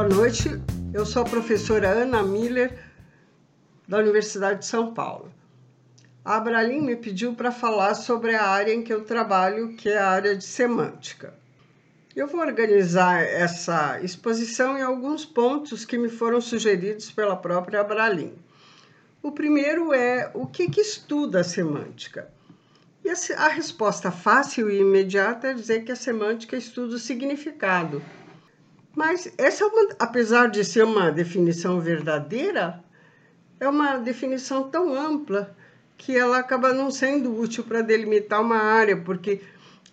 Boa noite, eu sou a professora Ana Miller, da Universidade de São Paulo. A Abralim me pediu para falar sobre a área em que eu trabalho, que é a área de semântica. Eu vou organizar essa exposição em alguns pontos que me foram sugeridos pela própria Abralim. O primeiro é o que, que estuda a semântica? E a, a resposta fácil e imediata é dizer que a semântica estuda o significado. Mas essa, é apesar de ser uma definição verdadeira, é uma definição tão ampla que ela acaba não sendo útil para delimitar uma área, porque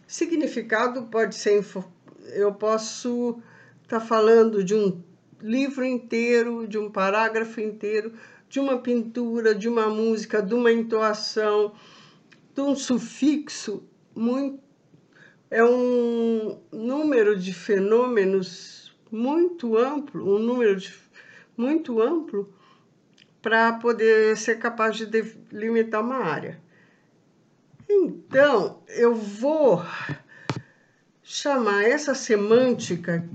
significado pode ser. Eu posso estar tá falando de um livro inteiro, de um parágrafo inteiro, de uma pintura, de uma música, de uma entoação de um sufixo muito é um número de fenômenos muito amplo, um número de, muito amplo para poder ser capaz de delimitar uma área. Então, eu vou chamar essa semântica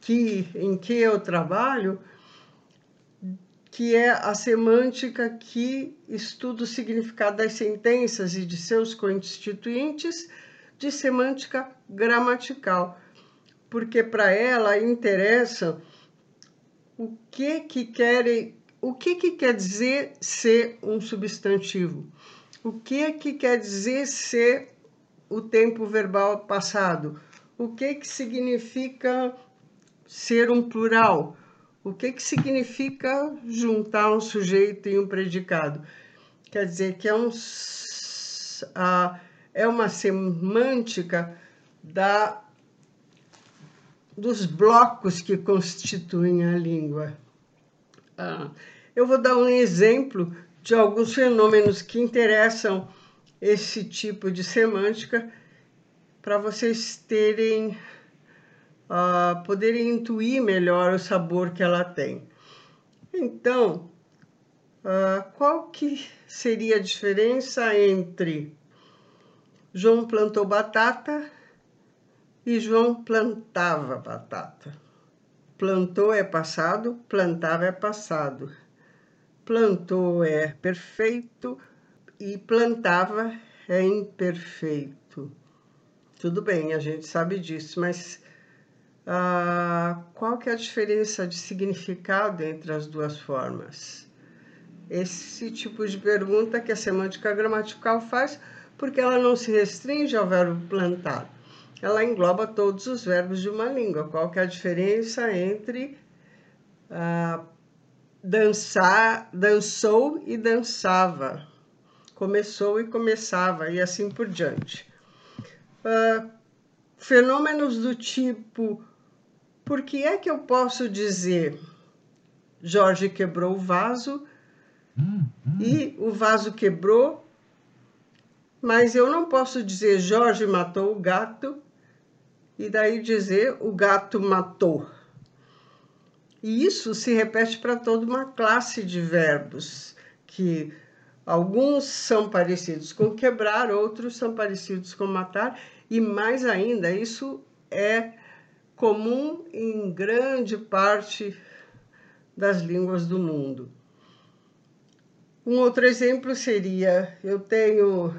que, em que eu trabalho que é a semântica que estuda o significado das sentenças e de seus constituintes, de semântica gramatical, porque para ela interessa o que que querem, o que que quer dizer ser um substantivo, o que que quer dizer ser o tempo verbal passado, o que que significa ser um plural, o que, que significa juntar um sujeito e um predicado? Quer dizer que é, um, a, é uma semântica da, dos blocos que constituem a língua. Ah, eu vou dar um exemplo de alguns fenômenos que interessam esse tipo de semântica para vocês terem uh, poderem intuir melhor o sabor que ela tem. Então, uh, qual que seria a diferença entre João plantou batata e João plantava batata? Plantou é passado, plantava é passado. Plantou é perfeito e plantava é imperfeito. Tudo bem, a gente sabe disso, mas ah, qual que é a diferença de significado entre as duas formas? Esse tipo de pergunta que a semântica gramatical faz, porque ela não se restringe ao verbo plantar. Ela engloba todos os verbos de uma língua. Qual que é a diferença entre ah, dançar, dançou e dançava, começou e começava, e assim por diante. Ah, fenômenos do tipo por que é que eu posso dizer Jorge quebrou o vaso e o vaso quebrou, mas eu não posso dizer Jorge matou o gato e daí dizer o gato matou. E isso se repete para toda uma classe de verbos, que alguns são parecidos com quebrar, outros são parecidos com matar, e mais ainda, isso é comum em grande parte das línguas do mundo. Um outro exemplo seria: eu tenho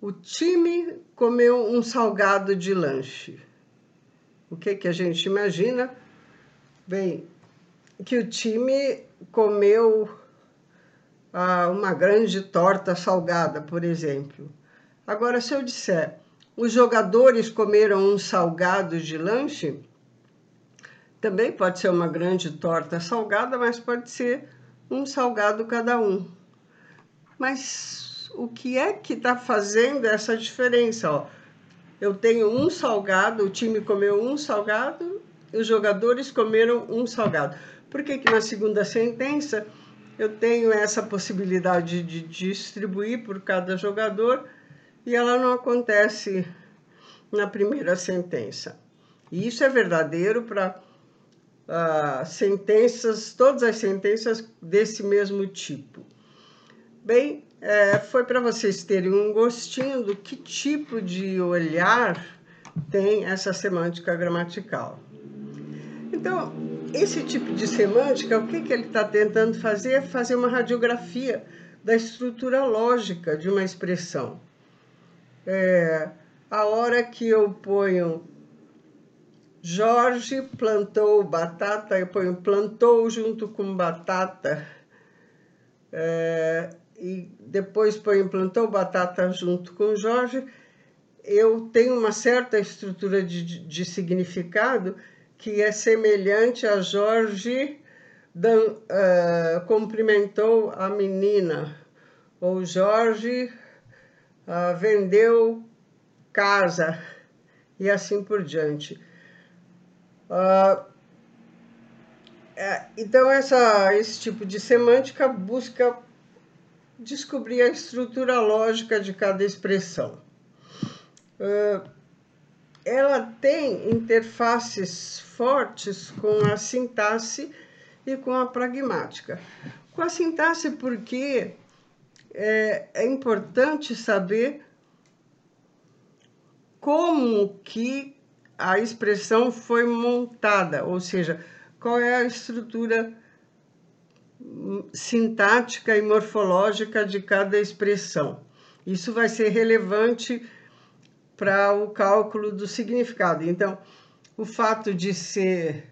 o time comeu um salgado de lanche. O que, que a gente imagina? Bem, que o time comeu ah, uma grande torta salgada, por exemplo. Agora, se eu disser os jogadores comeram um salgado de lanche. Também pode ser uma grande torta salgada, mas pode ser um salgado cada um. Mas o que é que está fazendo essa diferença? Ó, eu tenho um salgado, o time comeu um salgado, os jogadores comeram um salgado. Por que, que na segunda sentença eu tenho essa possibilidade de distribuir por cada jogador? e ela não acontece na primeira sentença. E isso é verdadeiro para uh, sentenças, todas as sentenças desse mesmo tipo. Bem, é, foi para vocês terem um gostinho do que tipo de olhar tem essa semântica gramatical. Então, esse tipo de semântica, o que, que ele está tentando fazer é fazer uma radiografia da estrutura lógica de uma expressão. É, a hora que eu ponho Jorge plantou batata, eu ponho plantou junto com batata, é, e depois ponho plantou batata junto com Jorge, eu tenho uma certa estrutura de, de significado que é semelhante a Jorge dan, uh, cumprimentou a menina, ou Jorge uh, vendeu casa, e assim por diante. Uh, então, essa, esse tipo de semântica busca descobrir a estrutura lógica de cada expressão. Uh, ela tem interfaces fortes com a sintaxe e com a pragmática. Com a sintaxe, porque é, é importante saber como que a expressão foi montada, ou seja, qual é a estrutura sintática e morfológica de cada expressão. Isso vai ser relevante para o cálculo do significado. Então, o fato de ser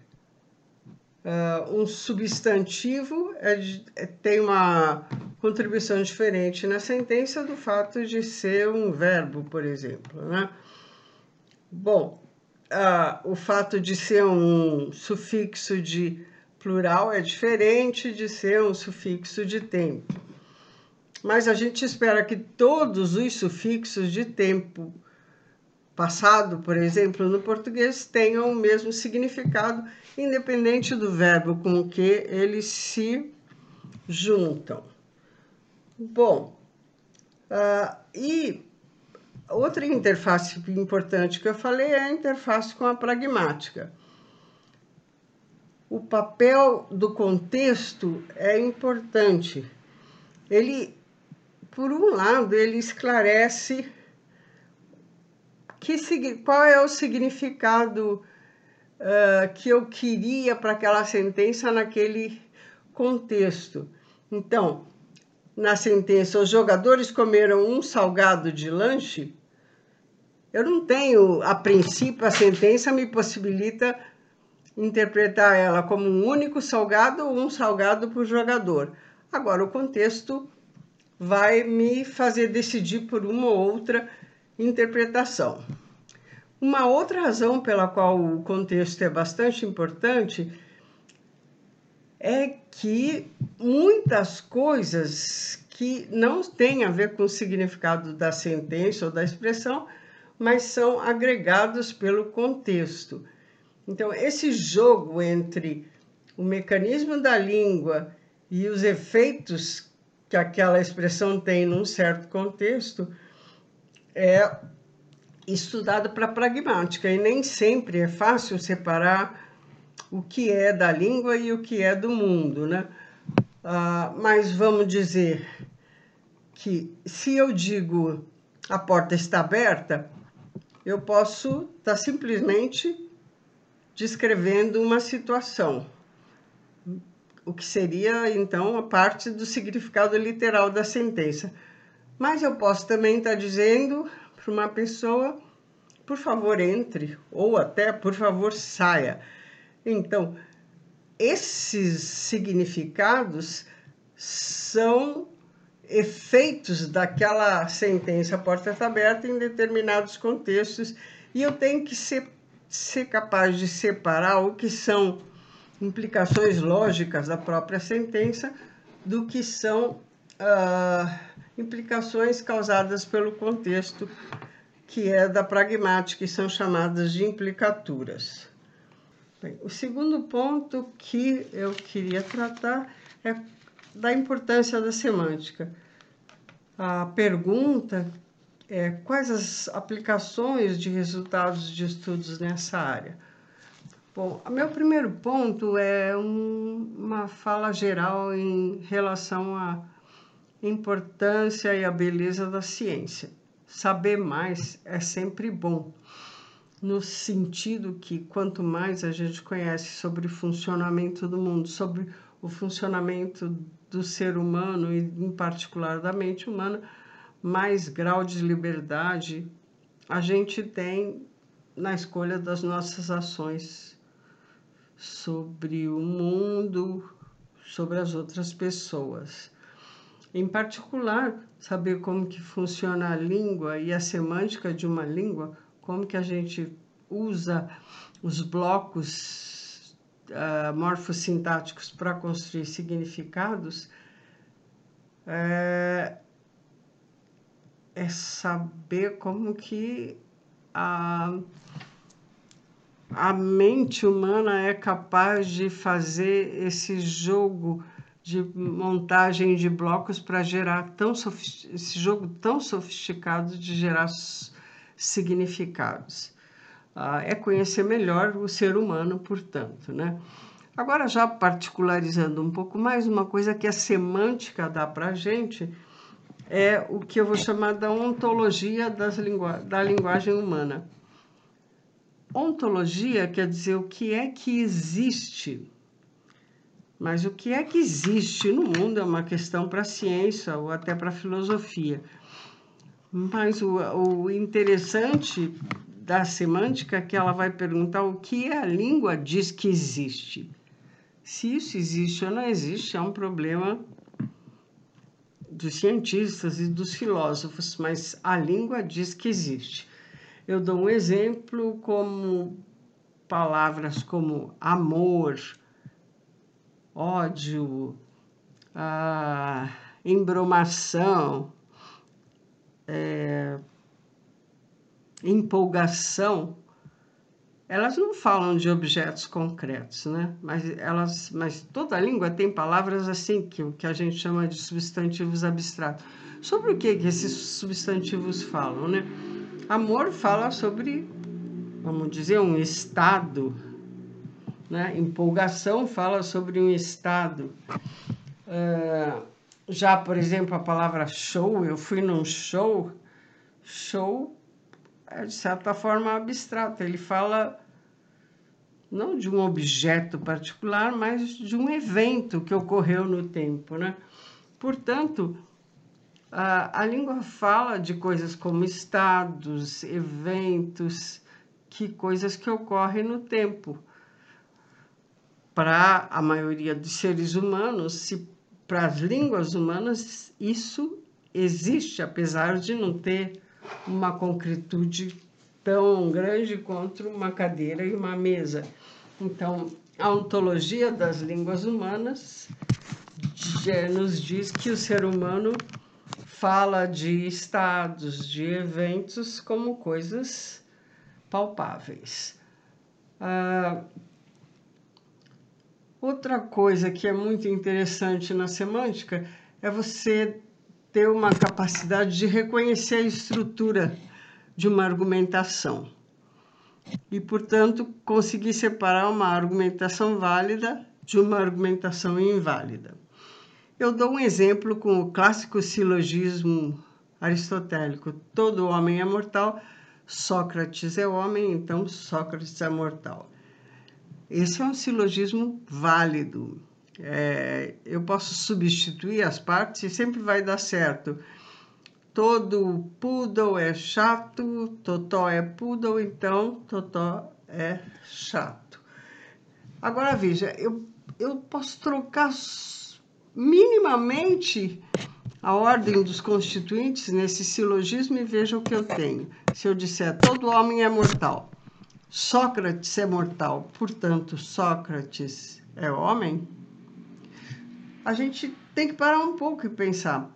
uh, um substantivo é de, é, tem uma contribuição diferente na sentença do fato de ser um verbo, por exemplo. Né? Bom, uh, o fato de ser um sufixo de plural é diferente de ser um sufixo de tempo. Mas a gente espera que todos os sufixos de tempo passado, por exemplo, no português, tenham o mesmo significado, independente do verbo com que eles se juntam. Bom, uh, e outra interface importante que eu falei é a interface com a pragmática. O papel do contexto é importante. Ele, por um lado, ele esclarece que, qual é o significado uh, que eu queria para aquela sentença naquele contexto. Então, na sentença, os jogadores comeram um salgado de lanche. Eu não tenho, a princípio, a sentença me possibilita interpretar ela como um único salgado ou um salgado por jogador. Agora, o contexto vai me fazer decidir por uma ou outra interpretação. Uma outra razão pela qual o contexto é bastante importante é que muitas coisas que não têm a ver com o significado da sentença ou da expressão, mas são agregados pelo contexto. Então, esse jogo entre o mecanismo da língua e os efeitos que aquela expressão tem num certo contexto é estudado para pragmática e nem sempre é fácil separar o que é da língua e o que é do mundo, né? Ah, mas vamos dizer que se eu digo a porta está aberta, eu posso estar tá simplesmente descrevendo uma situação, o que seria então a parte do significado literal da sentença. Mas eu posso também estar dizendo para uma pessoa, por favor, entre, ou até, por favor, saia. Então, esses significados são efeitos daquela sentença porta aberta em determinados contextos e eu tenho que ser, ser capaz de separar o que são implicações lógicas da própria sentença do que são uh, implicações causadas pelo contexto que é da pragmática e são chamadas de implicaturas. Bem, o segundo ponto que eu queria tratar é da importância da semântica. A pergunta é quais as aplicações de resultados de estudos nessa área. Bom, meu primeiro ponto é um, uma fala geral em relação a importância e a beleza da ciência. Saber mais é sempre bom. no sentido que quanto mais a gente conhece sobre o funcionamento do mundo, sobre o funcionamento do ser humano e em particular da mente humana, mais grau de liberdade a gente tem na escolha das nossas ações sobre o mundo, sobre as outras pessoas. Em particular, saber como que funciona a língua e a semântica de uma língua, como que a gente usa os blocos uh, morfossintáticos para construir significados, é, é saber como que a, a mente humana é capaz de fazer esse jogo de montagem de blocos para gerar tão esse jogo tão sofisticado de gerar significados. Ah, é conhecer melhor o ser humano, portanto, né? Agora, já particularizando um pouco mais, uma coisa que a semântica dá para a gente é o que eu vou chamar da ontologia lingu da linguagem humana. Ontologia quer dizer o que é que existe mas o que é que existe no mundo é uma questão para a ciência ou até para a filosofia. Mas o, o interessante da semântica é que ela vai perguntar o que a língua diz que existe. Se isso existe ou não existe é um problema dos cientistas e dos filósofos, mas a língua diz que existe. Eu dou um exemplo como palavras como amor, ódio, a embromação, é, empolgação, elas não falam de objetos concretos, né? Mas elas, mas toda língua tem palavras assim que que a gente chama de substantivos abstratos. Sobre o que, que esses substantivos falam, né? Amor fala sobre, vamos dizer, um estado, né? Empolgação fala sobre um estado. Uh, já, por exemplo, a palavra show, eu fui num show, show é de certa forma abstrato, ele fala não de um objeto particular, mas de um evento que ocorreu no tempo, né? Portanto, a, a língua fala de coisas como estados, eventos, que coisas que ocorrem no tempo para a maioria dos seres humanos, se para as línguas humanas isso existe, apesar de não ter uma concretude tão grande quanto uma cadeira e uma mesa. Então, a ontologia das línguas humanas nos diz que o ser humano fala de estados, de eventos como coisas palpáveis. Ah, Outra coisa que é muito interessante na semântica é você ter uma capacidade de reconhecer a estrutura de uma argumentação e, portanto, conseguir separar uma argumentação válida de uma argumentação inválida. Eu dou um exemplo com o clássico silogismo aristotélico: todo homem é mortal, Sócrates é homem, então Sócrates é mortal. Esse é um silogismo válido. É, eu posso substituir as partes e sempre vai dar certo. Todo poodle é chato, totó é poodle, então totó é chato. Agora veja, eu, eu posso trocar minimamente a ordem dos constituintes nesse silogismo e veja o que eu tenho. Se eu disser todo homem é mortal, Sócrates é mortal, portanto, Sócrates é homem, a gente tem que parar um pouco e pensar.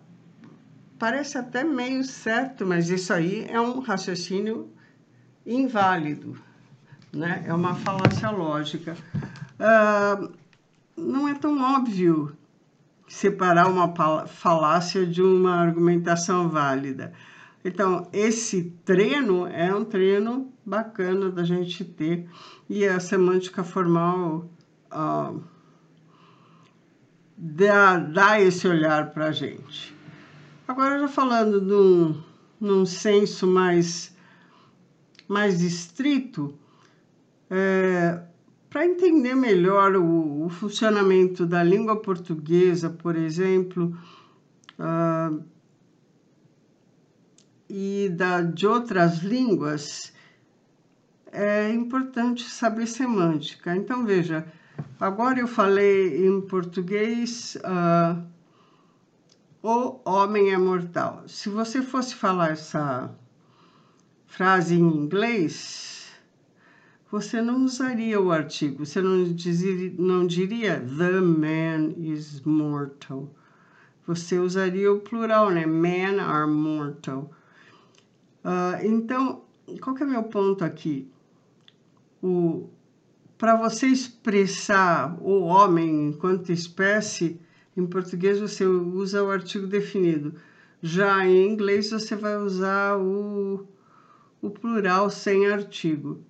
Parece até meio certo, mas isso aí é um raciocínio inválido, né? é uma falácia lógica. Uh, não é tão óbvio separar uma falácia de uma argumentação válida. Então, esse treino é um treino bacana da gente ter e a semântica formal uh, dá, esse olhar para a gente. Agora, já falando num, num senso mais, mais estrito, é, para entender melhor o, o, funcionamento da língua portuguesa, por exemplo, uh, e da, de outras línguas, é importante saber semântica. Então, veja, agora eu falei em português. Uh, o homem é mortal. Se você fosse falar essa frase em inglês, você não usaria o artigo, você não, não diria the man is mortal. Você usaria o plural, né? Men are mortal. Uh, então, qual que é meu ponto aqui? O, Para você expressar o homem enquanto espécie, em português você usa o artigo definido. Já em inglês você vai usar o, o plural sem artigo.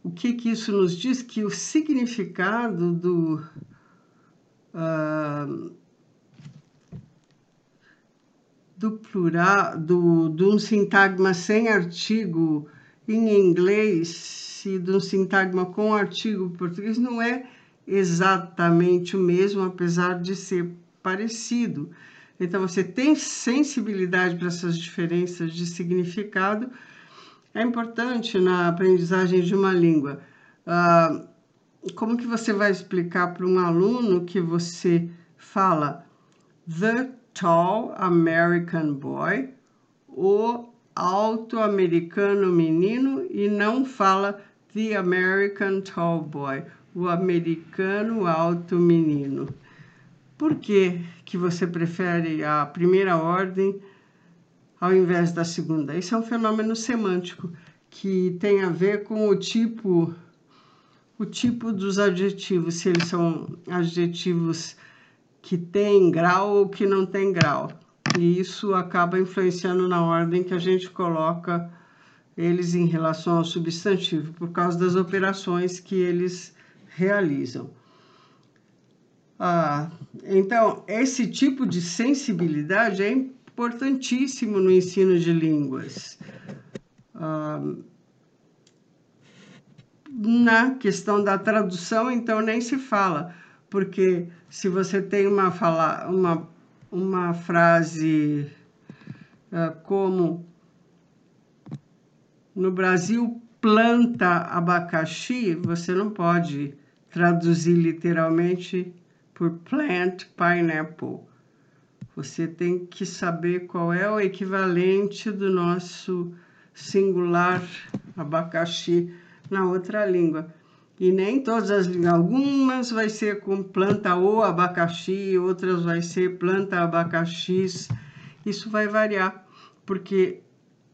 O que, que isso nos diz? Que o significado do. Uh, do plural, do, de um sintagma sem artigo em inglês e de um sintagma com artigo português não é exatamente o mesmo, apesar de ser parecido. Então, você tem sensibilidade para essas diferenças de significado. É importante na aprendizagem de uma língua. Ah, como que você vai explicar para um aluno que você fala the tall American boy, o alto americano menino, e não fala the American tall boy, o americano alto menino. Por que, que você prefere a primeira ordem ao invés da segunda? Isso é um fenômeno semântico que tem a ver com o tipo o tipo dos adjetivos, se eles são adjetivos que têm grau ou que não têm grau. E isso acaba influenciando na ordem que a gente coloca eles em relação ao substantivo, por causa das operações que eles realizam. Ah, então, esse tipo de sensibilidade é importantíssimo no ensino de línguas. Ah, na questão da tradução, então, nem se fala, porque se você tem uma, fala, uma, uma frase ah, como no Brasil planta abacaxi, você não pode traduzir literalmente por plant pineapple. Você tem que saber qual é o equivalente do nosso singular abacaxi na outra língua. E nem todas as algumas vai ser com planta ou abacaxi, outras vai ser planta abacaxis. Isso vai variar, porque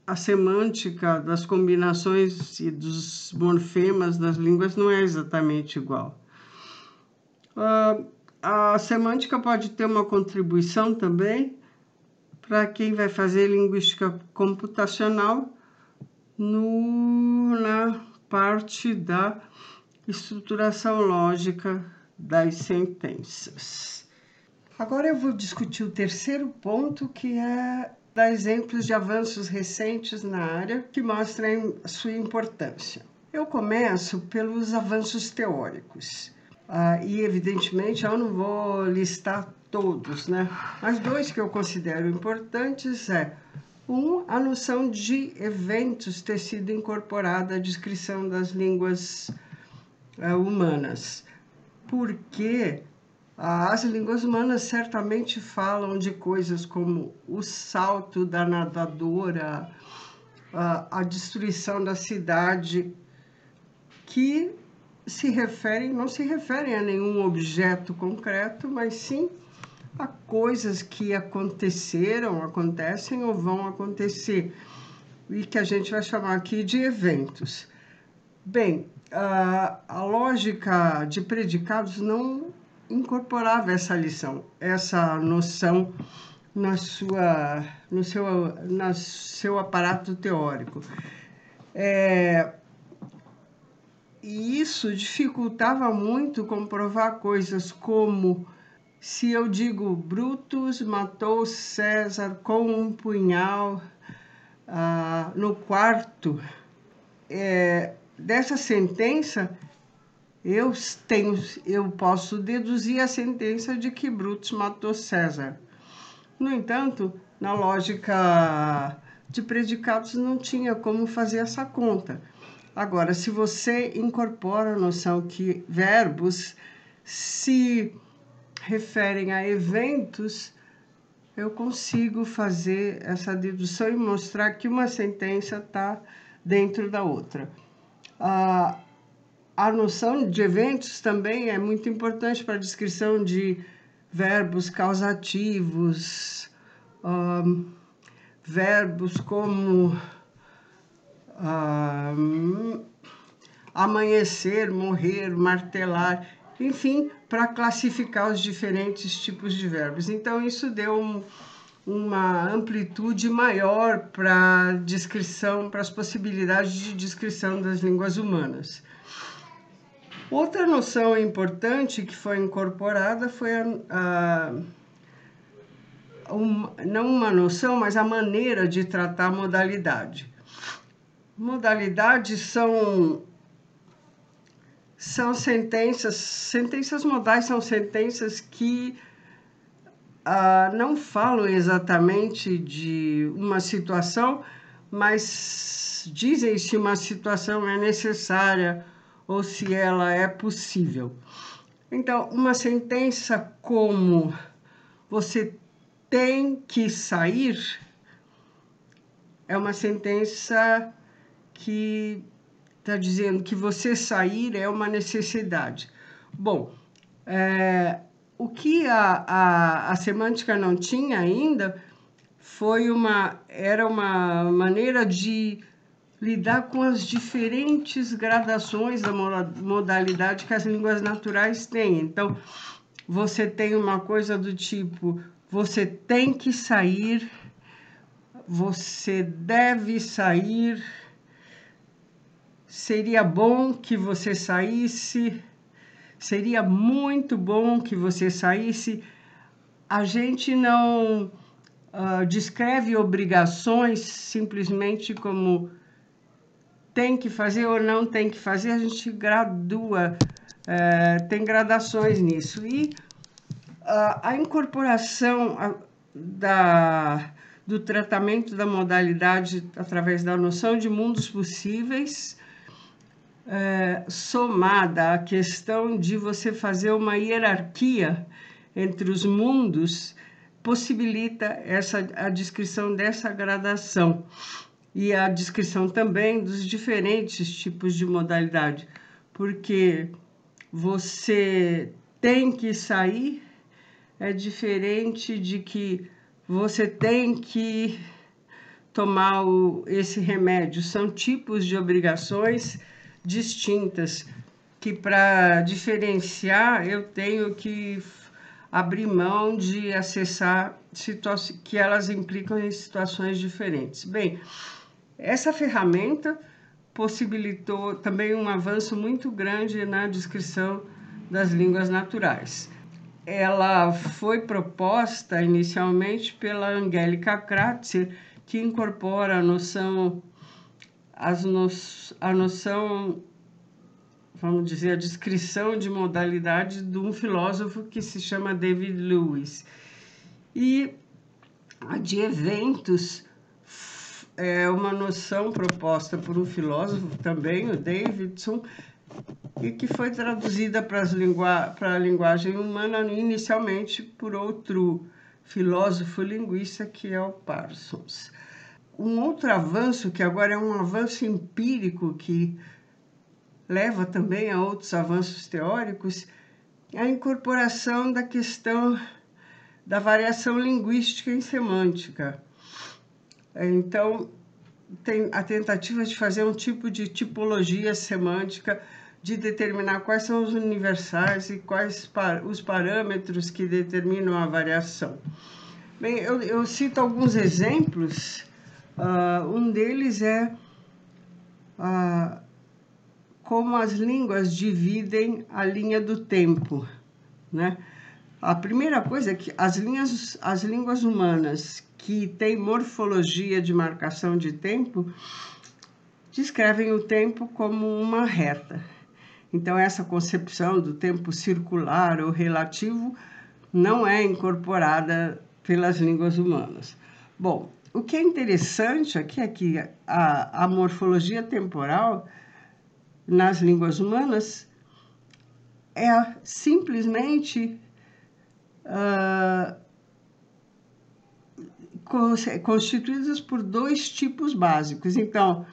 a semântica das combinações e dos morfemas das línguas não é exatamente igual. Uh, a semântica pode ter uma contribuição também para quem vai fazer linguística computacional no, na parte da estruturação lógica das sentenças. Agora eu vou discutir o terceiro ponto, que é dar exemplos de avanços recentes na área que mostrem sua importância. Eu começo pelos avanços teóricos. Ah, e, evidentemente, eu não vou listar todos, né? Mas dois que eu considero importantes é um, a noção de eventos ter sido incorporada à descrição das línguas humanas. Porque as línguas humanas certamente falam de coisas como o salto da nadadora, a, a destruição da cidade, que se referem, não se referem a nenhum objeto concreto, mas sim a coisas que aconteceram, acontecem ou vão acontecer, e que a gente vai chamar aqui de eventos. Bem, a, a lógica de predicados não incorporava essa lição, essa noção na sua, no seu, na seu aparato teórico. É, e isso dificultava muito comprovar coisas como se eu digo Brutus matou César com um punhal ah, no quarto, é, dessa sentença, eu tenho, eu posso deduzir a sentença de que Brutus matou César. No entanto, na lógica de predicados não tinha como fazer essa conta. Agora, se você incorpora a noção que verbos se referem a eventos, eu consigo fazer essa dedução e mostrar que uma sentença está dentro da outra. A, a noção de eventos também é muito importante para a descrição de verbos causativos, verbos como amanhecer, morrer, martelar, enfim, para classificar os diferentes tipos de verbos. Então, isso deu um, uma amplitude maior para descrição, para as possibilidades de descrição das línguas humanas. Outra noção importante que foi incorporada foi a, a um, não uma noção, mas a maneira de tratar modalidade. Modalidades são são sentenças, sentenças modais são sentenças que ah, não falam exatamente de uma situação, mas dizem se uma situação é necessária ou se ela é possível. Então, uma sentença como você tem que sair é uma sentença que está dizendo que você sair é uma necessidade. Bom, é, o que a, a, a semântica não tinha ainda foi uma era uma maneira de lidar com as diferentes gradações da modalidade que as línguas naturais têm. Então, você tem uma coisa do tipo: você tem que sair, você deve sair, seria bom que você saísse, seria muito bom que você saísse. A gente não uh, descreve obrigações simplesmente como tem que fazer ou não tem que fazer, a gente gradua, é, tem gradações nisso. E a, a incorporação a, da, do tratamento da modalidade através da noção de mundos possíveis, é, somada à questão de você fazer uma hierarquia entre os mundos, possibilita essa, a descrição dessa gradação e a descrição também dos diferentes tipos de modalidade, porque você tem que sair é diferente de que você tem que tomar o, esse remédio. São tipos de obrigações distintas que para diferenciar eu tenho que abrir mão de acessar situações que elas implicam em situações diferentes. Bem, essa ferramenta possibilitou também um avanço muito grande na descrição das línguas naturais. Ela foi proposta inicialmente pela Angélica Kratzer, que incorpora a noção, as no, a noção, vamos dizer, a descrição de modalidade de um filósofo que se chama David Lewis. E a de eventos é uma noção proposta por um filósofo também, o Davidson, e que foi traduzida para, lingua a linguagem humana inicialmente por outro filósofo linguista que é o Parsons. Um outro avanço, que agora é um avanço empírico que leva também a outros avanços teóricos, é a incorporação da questão da variação linguística em semântica. Então, tem a tentativa de fazer um tipo de tipologia semântica, de determinar quais são os universais e quais os parâmetros que determinam a variação. Bem, eu, eu cito alguns exemplos. Uh, um deles é uh, como as línguas dividem a linha do tempo, né? A primeira coisa é que as, linhas, as línguas humanas que têm morfologia de marcação de tempo descrevem o tempo como uma reta. Então, essa concepção do tempo circular ou relativo não é incorporada pelas línguas humanas. Bom, o que é interessante aqui é que a, a morfologia temporal nas línguas humanas é simplesmente uh, constituídas por dois tipos básicos. Então,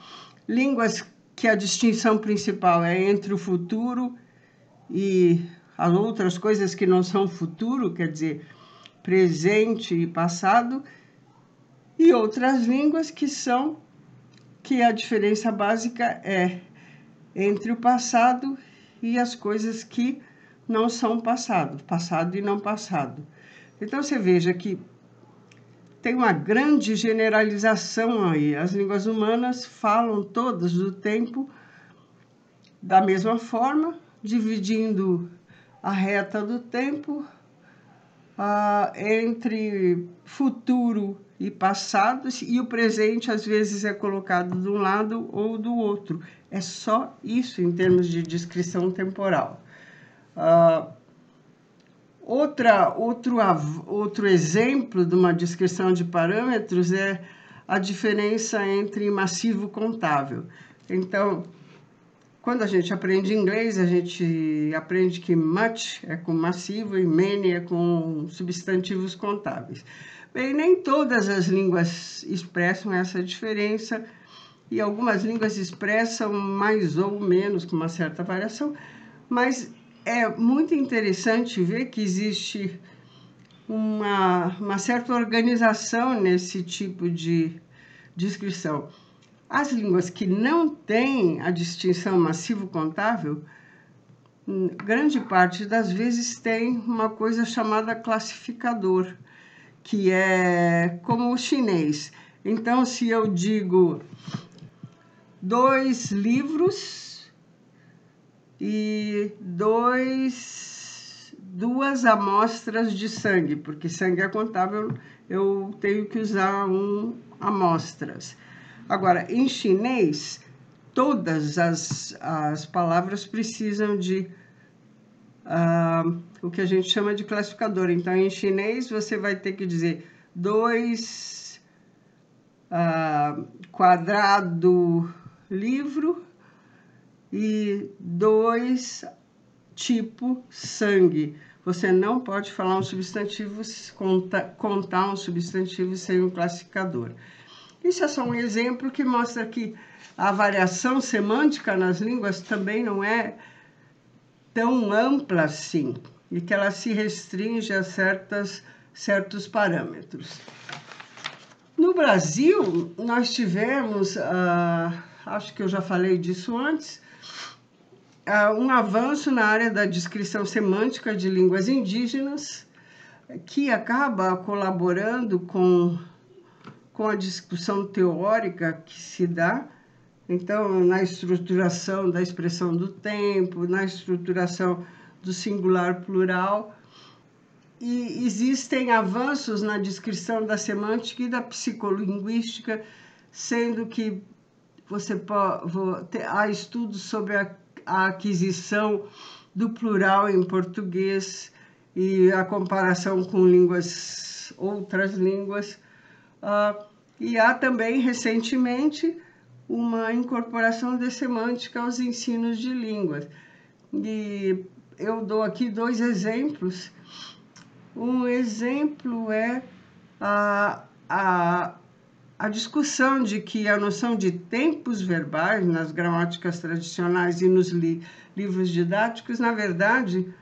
línguas que a distinção principal é entre o futuro e as outras coisas que não são futuro, quer dizer, presente e passado, e outras línguas que são que a diferença básica é entre o passado e as coisas que não são passado, passado e não passado. Então você veja que tem uma grande generalização aí. As línguas humanas falam todas do tempo da mesma forma, dividindo a reta do tempo uh, entre futuro e passado, e o presente às vezes é colocado de um lado ou do outro. É só isso em termos de descrição temporal. Uh, outra, outro, outro exemplo de uma descrição de parâmetros é a diferença entre massivo contável. Então, quando a gente aprende inglês, a gente aprende que much é com massivo e many é com substantivos contáveis. Bem, nem todas as línguas expressam essa diferença e algumas línguas expressam mais ou menos, com uma certa variação, mas é muito interessante ver que existe uma, uma certa organização nesse tipo de descrição. As línguas que não têm a distinção massivo-contável, grande parte das vezes tem uma coisa chamada classificador que é como o chinês. Então, se eu digo dois livros e dois, duas amostras de sangue, porque sangue é contável, eu tenho que usar um amostras. Agora, em chinês, todas as, as palavras precisam de uh, o que a gente chama de classificador. Então, em chinês, você vai ter que dizer dois uh, quadrado livro e dois tipo sangue. Você não pode falar um substantivo, contar, contar um substantivo sem um classificador. Isso é só um exemplo que mostra que a variação semântica nas línguas também não é tão ampla assim e que ela se restringe a certas, certos parâmetros. No Brasil, nós tivemos, uh, acho que eu já falei disso antes, uh, um avanço na área da descrição semântica de línguas indígenas, que acaba colaborando com, com a discussão teórica que se dá então, na estruturação da expressão do tempo, na estruturação do singular plural, e existem avanços na descrição da semântica e da psicolinguística, sendo que você pode, há estudos sobre a, a aquisição do plural em português e a comparação com línguas, outras línguas. Uh, e há também, recentemente, uma incorporação de semântica aos ensinos de línguas. E eu dou aqui dois exemplos. Um exemplo é a, a, a discussão de que a noção de tempos verbais nas gramáticas tradicionais e nos li, livros didáticos, na verdade,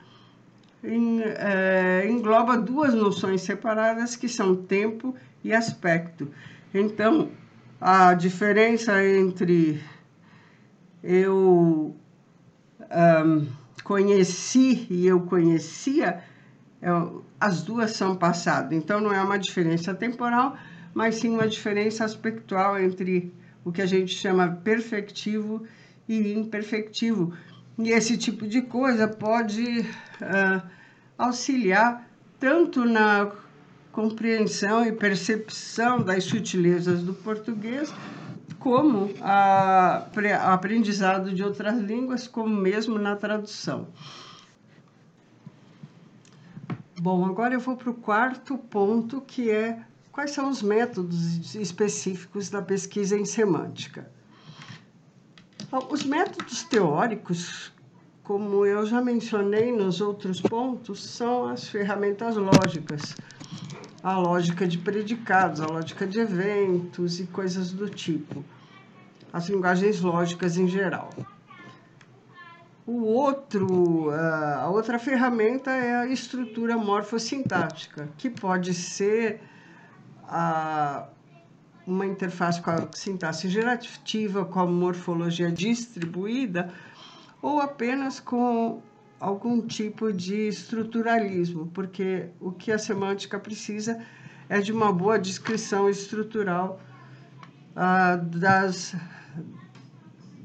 em, é, engloba duas noções separadas que são tempo e aspecto. Então, a diferença entre eu um, conheci e eu conhecia, é, as duas são passado. Então, não é uma diferença temporal, mas sim uma diferença aspectual entre o que a gente chama perfectivo e imperfectivo. E esse tipo de coisa pode uh, auxiliar tanto na compreensão e percepção das sutilezas do português, como a, aprendizado de outras línguas, como mesmo na tradução. Bom, agora eu vou para o quarto ponto, que é quais são os métodos específicos da pesquisa em semântica. Os métodos teóricos, como eu já mencionei nos outros pontos, são as ferramentas lógicas. A lógica de predicados, a lógica de eventos e coisas do tipo. As linguagens lógicas em geral. O outro, a outra ferramenta é a estrutura morfossintática, que pode ser a, uma interface com a sintaxe gerativa, com a morfologia distribuída, ou apenas com algum tipo de estruturalismo, porque o que a semântica precisa é de uma boa descrição estrutural uh, das,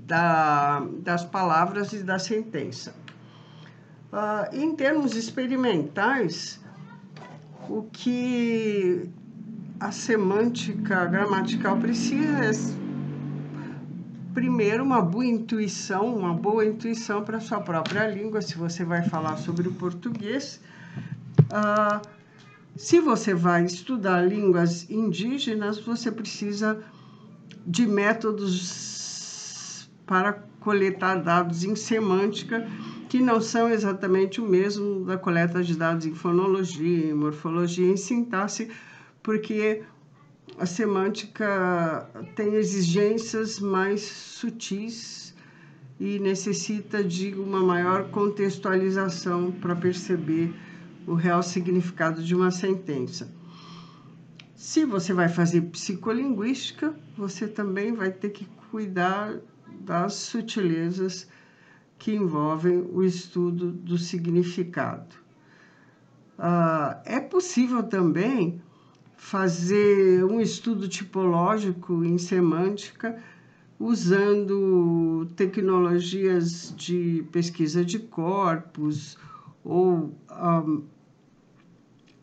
da, das palavras e da sentença. Uh, em termos experimentais, o que a semântica gramatical precisa é primeiro, uma boa intuição, uma boa intuição para sua própria língua, se você vai falar sobre o português. Ah, se você vai estudar línguas indígenas, você precisa de métodos para coletar dados em semântica que não são exatamente o mesmo da coleta de dados em fonologia, em morfologia, em sintaxe, porque a semântica tem exigências mais sutis e necessita de uma maior contextualização para perceber o real significado de uma sentença. Se você vai fazer psicolinguística, você também vai ter que cuidar das sutilezas que envolvem o estudo do significado. Uh, é possível também fazer um estudo tipológico em semântica usando tecnologias de pesquisa de corpos ou um,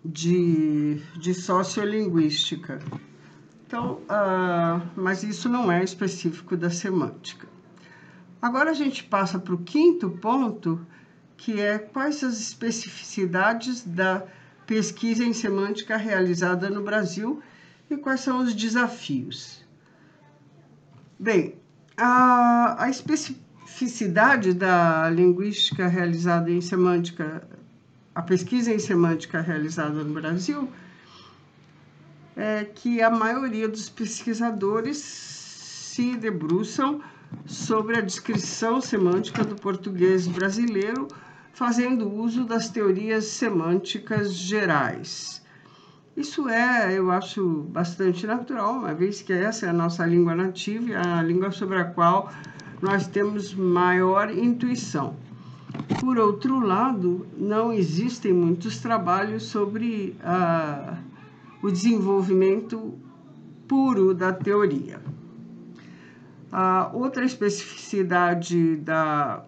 de, de sociolinguística. Então, uh, mas isso não é específico da semântica. Agora a gente passa para o quinto ponto, que é quais as especificidades da pesquisa em semântica realizada no Brasil e quais são os desafios. Bem, a, a especificidade da linguística realizada em semântica, a pesquisa em semântica realizada no Brasil, é que a maioria dos pesquisadores se debruçam sobre a descrição semântica do português brasileiro fazendo uso das teorias semânticas gerais. Isso é, eu acho, bastante natural, uma vez que essa é a nossa língua nativa, a língua sobre a qual nós temos maior intuição. Por outro lado, não existem muitos trabalhos sobre ah, o desenvolvimento puro da teoria. A outra especificidade da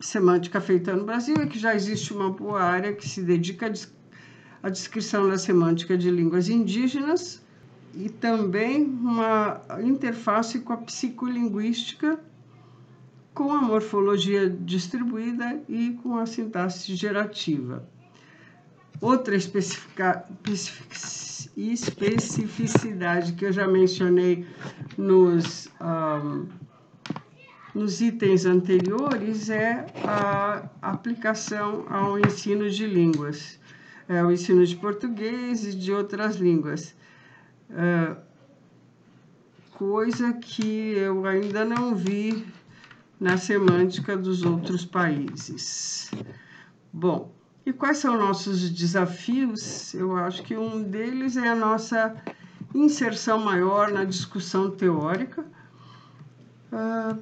semântica feita no Brasil é que já existe uma boa área que se dedica à descrição da semântica de línguas indígenas e também uma interface com a psicolinguística, com a morfologia distribuída e com a sintaxe gerativa. Outra especificidade que eu já mencionei nos. Um, nos itens anteriores é a aplicação ao ensino de línguas, é, o ensino de português e de outras línguas. É, coisa que eu ainda não vi na semântica dos outros países. Bom, e quais são nossos desafios? Eu acho que um deles é a nossa inserção maior na discussão teórica. Uh,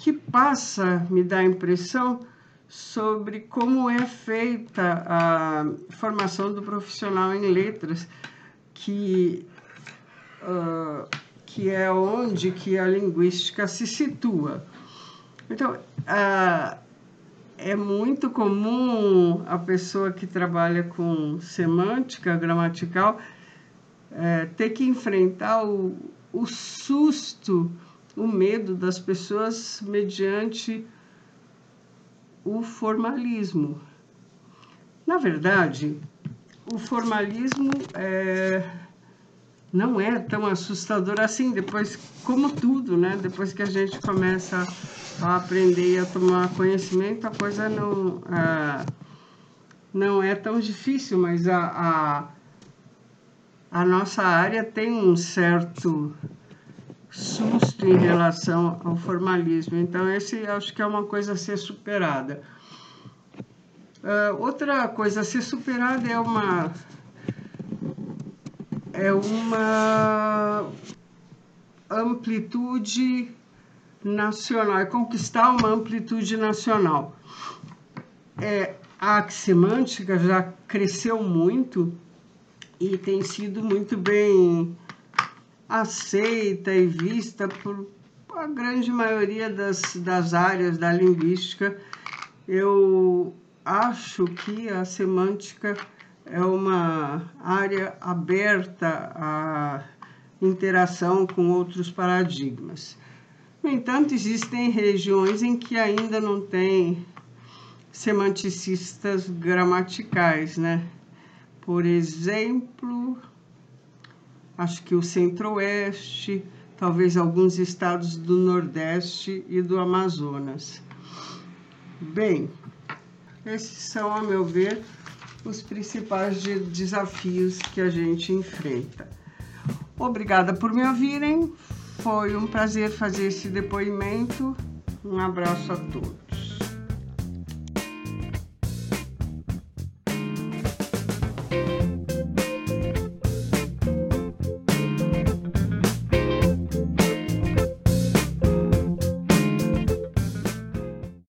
que passa, me dá a impressão, sobre como é feita a formação do profissional em letras, que, uh, que é onde que a linguística se situa. Então, uh, é muito comum a pessoa que trabalha com semântica gramatical uh, ter que enfrentar o, o susto o medo das pessoas mediante o formalismo. Na verdade, o formalismo é, não é tão assustador assim, depois, como tudo, né? Depois que a gente começa a aprender e a tomar conhecimento, a coisa não, é, não é tão difícil, mas a, a, a nossa área tem um certo susto em relação ao formalismo. Então, esse acho que é uma coisa a ser superada. Uh, outra coisa a ser superada é uma é uma amplitude nacional, é conquistar uma amplitude nacional. É, a aximântica já cresceu muito e tem sido muito bem aceita e vista por a grande maioria das, das áreas da linguística. Eu acho que a semântica é uma área aberta à interação com outros paradigmas. No entanto, existem regiões em que ainda não tem semanticistas gramaticais, né? Por exemplo, acho que o Centro-Oeste, talvez alguns estados do Nordeste e do Amazonas. Bem, esses são, a meu ver, os principais de desafios que a gente enfrenta. Obrigada por me ouvirem. Foi um prazer fazer esse depoimento. Um abraço a todos.